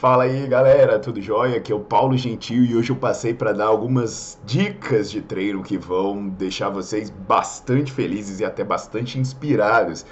Fala aí galera, tudo jóia? Aqui é o Paulo Gentil e hoje eu passei para dar algumas dicas de treino que vão deixar vocês bastante felizes e até bastante inspirados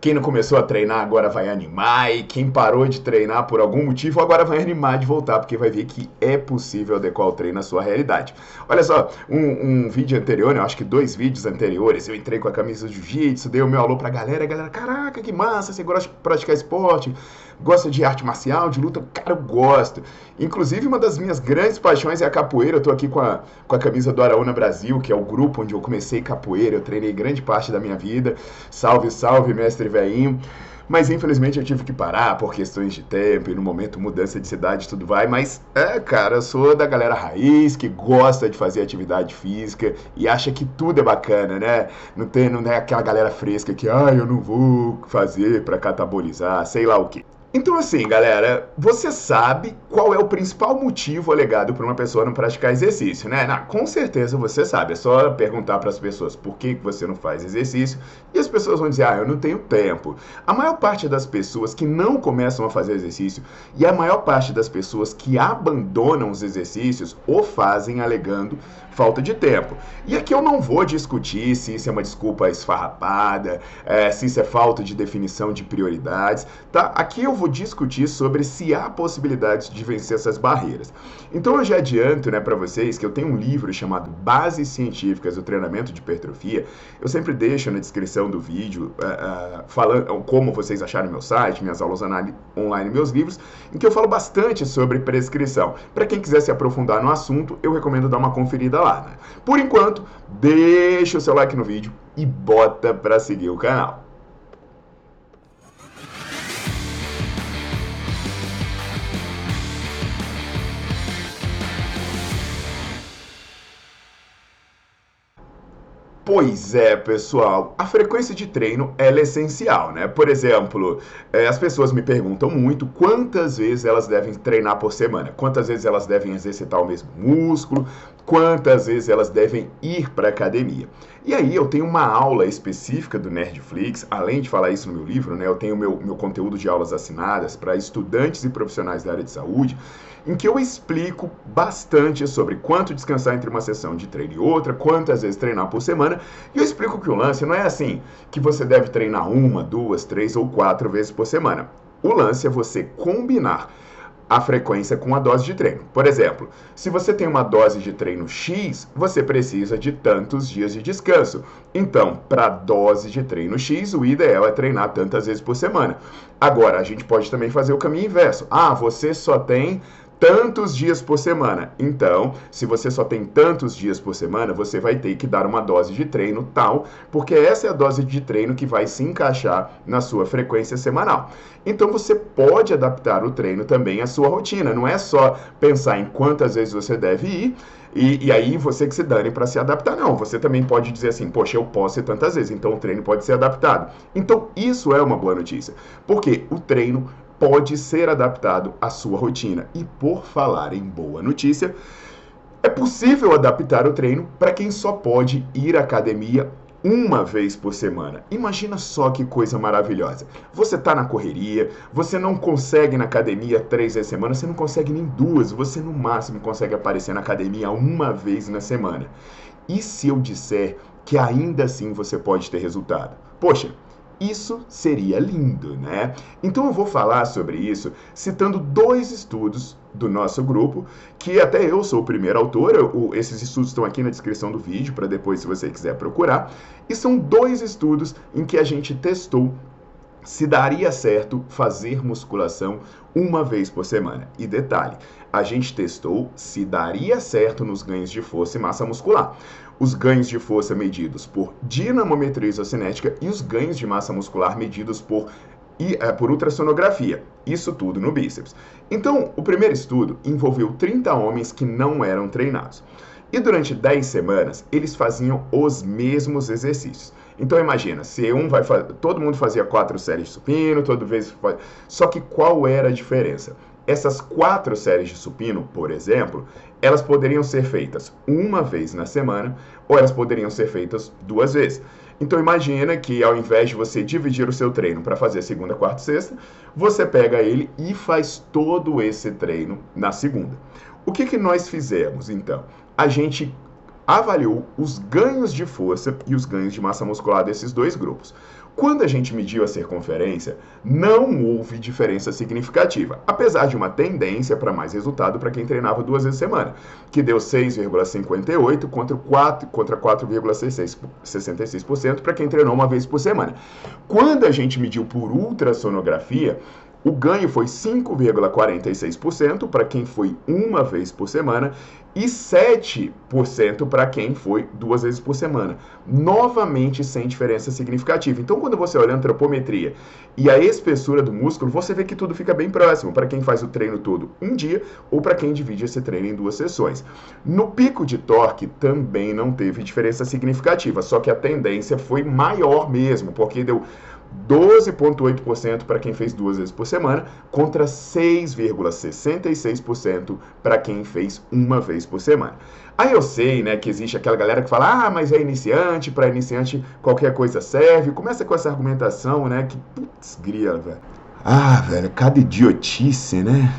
quem não começou a treinar agora vai animar, e quem parou de treinar por algum motivo agora vai animar de voltar, porque vai ver que é possível adequar o treino à sua realidade. Olha só, um, um vídeo anterior, eu acho que dois vídeos anteriores, eu entrei com a camisa do jiu-jitsu, dei o meu alô pra galera, a galera, caraca, que massa, você gosta de praticar esporte, gosta de arte marcial, de luta? Cara, eu gosto. Inclusive, uma das minhas grandes paixões é a capoeira. Eu tô aqui com a, com a camisa do Araúna Brasil, que é o grupo onde eu comecei capoeira. Eu treinei grande parte da minha vida. Salve, salve, mestre veinho. Mas infelizmente eu tive que parar por questões de tempo e no momento mudança de cidade tudo vai. Mas é, cara, eu sou da galera raiz que gosta de fazer atividade física e acha que tudo é bacana, né? Não tem, não é aquela galera fresca que, ah, eu não vou fazer para catabolizar, sei lá o que. Então, assim, galera, você sabe qual é o principal motivo alegado por uma pessoa não praticar exercício, né? Não, com certeza você sabe. É só perguntar para as pessoas por que você não faz exercício e as pessoas vão dizer, ah, eu não tenho tempo. A maior parte das pessoas que não começam a fazer exercício e a maior parte das pessoas que abandonam os exercícios o fazem alegando falta de tempo. E aqui eu não vou discutir se isso é uma desculpa esfarrapada, é, se isso é falta de definição de prioridades, tá? Aqui eu vou discutir sobre se há possibilidades de vencer essas barreiras. Então eu já adianto, né, para vocês que eu tenho um livro chamado Bases Científicas do Treinamento de Hipertrofia. Eu sempre deixo na descrição do vídeo uh, uh, falando como vocês acharam meu site, minhas aulas online, meus livros, em que eu falo bastante sobre prescrição. Para quem quiser se aprofundar no assunto, eu recomendo dar uma conferida lá né? Por enquanto, deixa o seu like no vídeo e bota para seguir o canal. Pois é, pessoal, a frequência de treino é essencial, né? Por exemplo, é, as pessoas me perguntam muito quantas vezes elas devem treinar por semana, quantas vezes elas devem exercitar o mesmo músculo, quantas vezes elas devem ir para academia. E aí eu tenho uma aula específica do Nerdflix, além de falar isso no meu livro, né? Eu tenho meu, meu conteúdo de aulas assinadas para estudantes e profissionais da área de saúde, em que eu explico bastante sobre quanto descansar entre uma sessão de treino e outra, quantas vezes treinar por semana, e eu explico que o lance não é assim que você deve treinar uma, duas, três ou quatro vezes por semana. O lance é você combinar a frequência com a dose de treino. Por exemplo, se você tem uma dose de treino X, você precisa de tantos dias de descanso. Então, para a dose de treino X, o ideal é treinar tantas vezes por semana. Agora, a gente pode também fazer o caminho inverso. Ah, você só tem tantos dias por semana. Então, se você só tem tantos dias por semana, você vai ter que dar uma dose de treino tal, porque essa é a dose de treino que vai se encaixar na sua frequência semanal. Então, você pode adaptar o treino também à sua rotina. Não é só pensar em quantas vezes você deve ir. E, e aí você que se dane para se adaptar. Não, você também pode dizer assim, poxa, eu posso ir tantas vezes, então o treino pode ser adaptado. Então isso é uma boa notícia, porque o treino pode ser adaptado à sua rotina. E por falar em boa notícia, é possível adaptar o treino para quem só pode ir à academia uma vez por semana. Imagina só que coisa maravilhosa. Você está na correria, você não consegue na academia três vezes por semana, você não consegue nem duas, você no máximo consegue aparecer na academia uma vez na semana. E se eu disser que ainda assim você pode ter resultado? Poxa, Isso seria lindo, né? Então eu vou falar sobre isso citando dois estudos do nosso grupo, que até eu sou o primeiro autor, esses estudos estão aqui na descrição do vídeo para depois, se você quiser procurar, e são dois estudos em que a gente testou se daria certo fazer musculação uma vez por semana. E detalhe, a gente testou se daria certo nos ganhos de força e massa muscular. Os ganhos de força medidos por dinamometria isocinética e os ganhos de massa muscular medidos por, é, por ultrassonografia. Isso tudo no bíceps. Então, o primeiro estudo envolveu 30 homens que não eram treinados. E durante 10 semanas, eles faziam os mesmos exercícios. Então imagina, se um vai todo mundo fazia quatro séries de supino, toda vez só que qual era a diferença? Essas quatro séries de supino, por exemplo, elas poderiam ser feitas uma vez na semana ou elas poderiam ser feitas duas vezes. Então imagina que ao invés de você dividir o seu treino para fazer segunda, quarta e sexta, você pega ele e faz todo esse treino na segunda. O que, que nós fizemos então? A gente avaliou os ganhos de força e os ganhos de massa muscular desses dois grupos. Quando a gente mediu a circunferência, não houve diferença significativa, apesar de uma tendência para mais resultado para quem treinava duas vezes semana, que deu 6,58 contra 4 contra 4,66% para quem treinou uma vez por semana. Quando a gente mediu por ultrassonografia, o ganho foi 5,46% para quem foi uma vez por semana e 7% para quem foi duas vezes por semana. Novamente sem diferença significativa. Então, quando você olha a antropometria e a espessura do músculo, você vê que tudo fica bem próximo para quem faz o treino todo um dia ou para quem divide esse treino em duas sessões. No pico de torque também não teve diferença significativa, só que a tendência foi maior mesmo, porque deu 12,8% para quem fez duas vezes por semana, contra 6,66% para quem fez uma vez por semana. Aí eu sei, né, que existe aquela galera que fala, ah, mas é iniciante, para iniciante qualquer coisa serve. Começa com essa argumentação, né, que putz, grila, velho. Ah, velho, cada idiotice, né?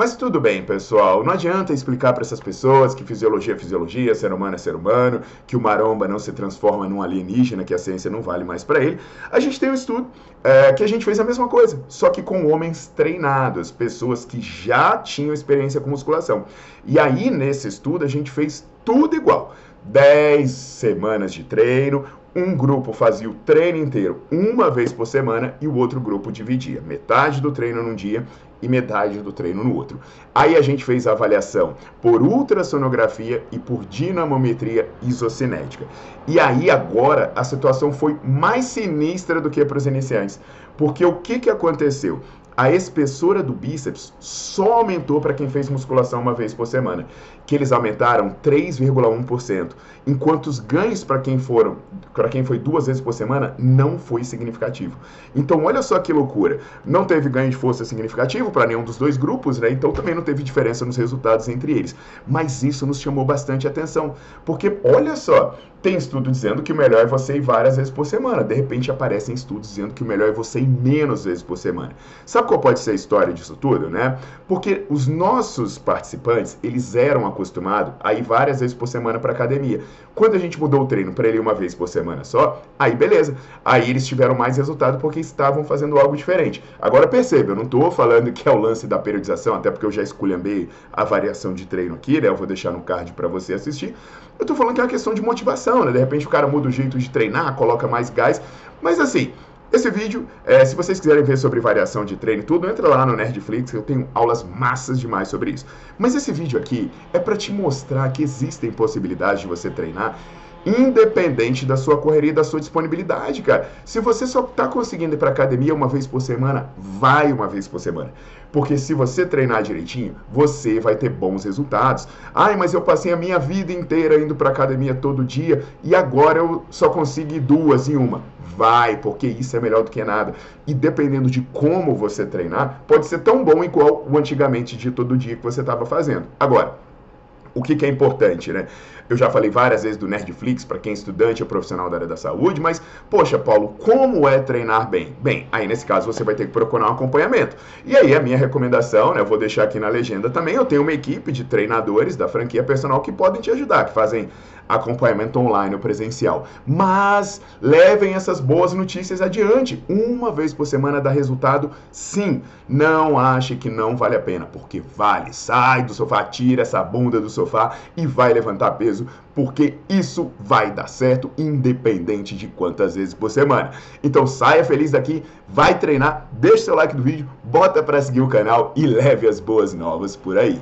Mas tudo bem, pessoal. Não adianta explicar para essas pessoas que fisiologia é fisiologia, ser humano é ser humano, que o maromba não se transforma num alienígena, que a ciência não vale mais para ele. A gente tem um estudo é, que a gente fez a mesma coisa, só que com homens treinados, pessoas que já tinham experiência com musculação. E aí, nesse estudo, a gente fez tudo igual. 10 semanas de treino, um grupo fazia o treino inteiro uma vez por semana e o outro grupo dividia metade do treino num dia e metade do treino no outro. Aí a gente fez a avaliação por ultrassonografia e por dinamometria isocinética. E aí agora a situação foi mais sinistra do que para os iniciantes. Porque o que, que aconteceu? a espessura do bíceps só aumentou para quem fez musculação uma vez por semana, que eles aumentaram 3,1%, enquanto os ganhos para quem foram, para quem foi duas vezes por semana, não foi significativo. Então, olha só que loucura. Não teve ganho de força significativo para nenhum dos dois grupos, né? Então também não teve diferença nos resultados entre eles. Mas isso nos chamou bastante atenção, porque olha só, tem estudo dizendo que o melhor é você ir várias vezes por semana. De repente aparecem estudos dizendo que o melhor é você ir menos vezes por semana. Sabe qual pode ser a história disso tudo, né? Porque os nossos participantes, eles eram acostumados a ir várias vezes por semana para academia. Quando a gente mudou o treino para ele uma vez por semana só, aí beleza. Aí eles tiveram mais resultado porque estavam fazendo algo diferente. Agora perceba, eu não estou falando que é o lance da periodização, até porque eu já esculhambei a variação de treino aqui, né? Eu vou deixar no card para você assistir. Eu estou falando que é uma questão de motivação, né? De repente o cara muda o jeito de treinar, coloca mais gás. Mas assim, esse vídeo, é, se vocês quiserem ver sobre variação de treino e tudo, entra lá no Nerdflix, eu tenho aulas massas demais sobre isso. Mas esse vídeo aqui é para te mostrar que existem possibilidades de você treinar independente da sua correria e da sua disponibilidade, cara. Se você só está conseguindo ir para academia uma vez por semana, vai uma vez por semana. Porque se você treinar direitinho, você vai ter bons resultados. Ai, mas eu passei a minha vida inteira indo para academia todo dia e agora eu só consigo ir duas em uma. Vai, porque isso é melhor do que nada. E dependendo de como você treinar, pode ser tão bom igual o antigamente de todo dia que você estava fazendo. Agora, o que, que, é importante, né? Eu já falei várias vezes do Nerdflix para quem é estudante ou profissional da área da saúde, mas, poxa, Paulo, como é treinar bem? Bem, aí nesse caso você vai ter que procurar um acompanhamento. E aí a minha recomendação, né, eu vou deixar aqui na legenda também, eu tenho uma equipe de treinadores da franquia personal que podem te ajudar, que fazem acompanhamento online ou presencial. Mas levem essas boas notícias adiante. Uma vez por semana dá resultado, sim. Não ache que não vale a pena, porque vale. Sai do sofá, tira essa bunda do sofá e vai levantar peso, porque isso vai dar certo, independente de quantas vezes por semana. Então saia feliz daqui, vai treinar, deixe seu like no vídeo, bota para seguir o canal e leve as boas novas por aí.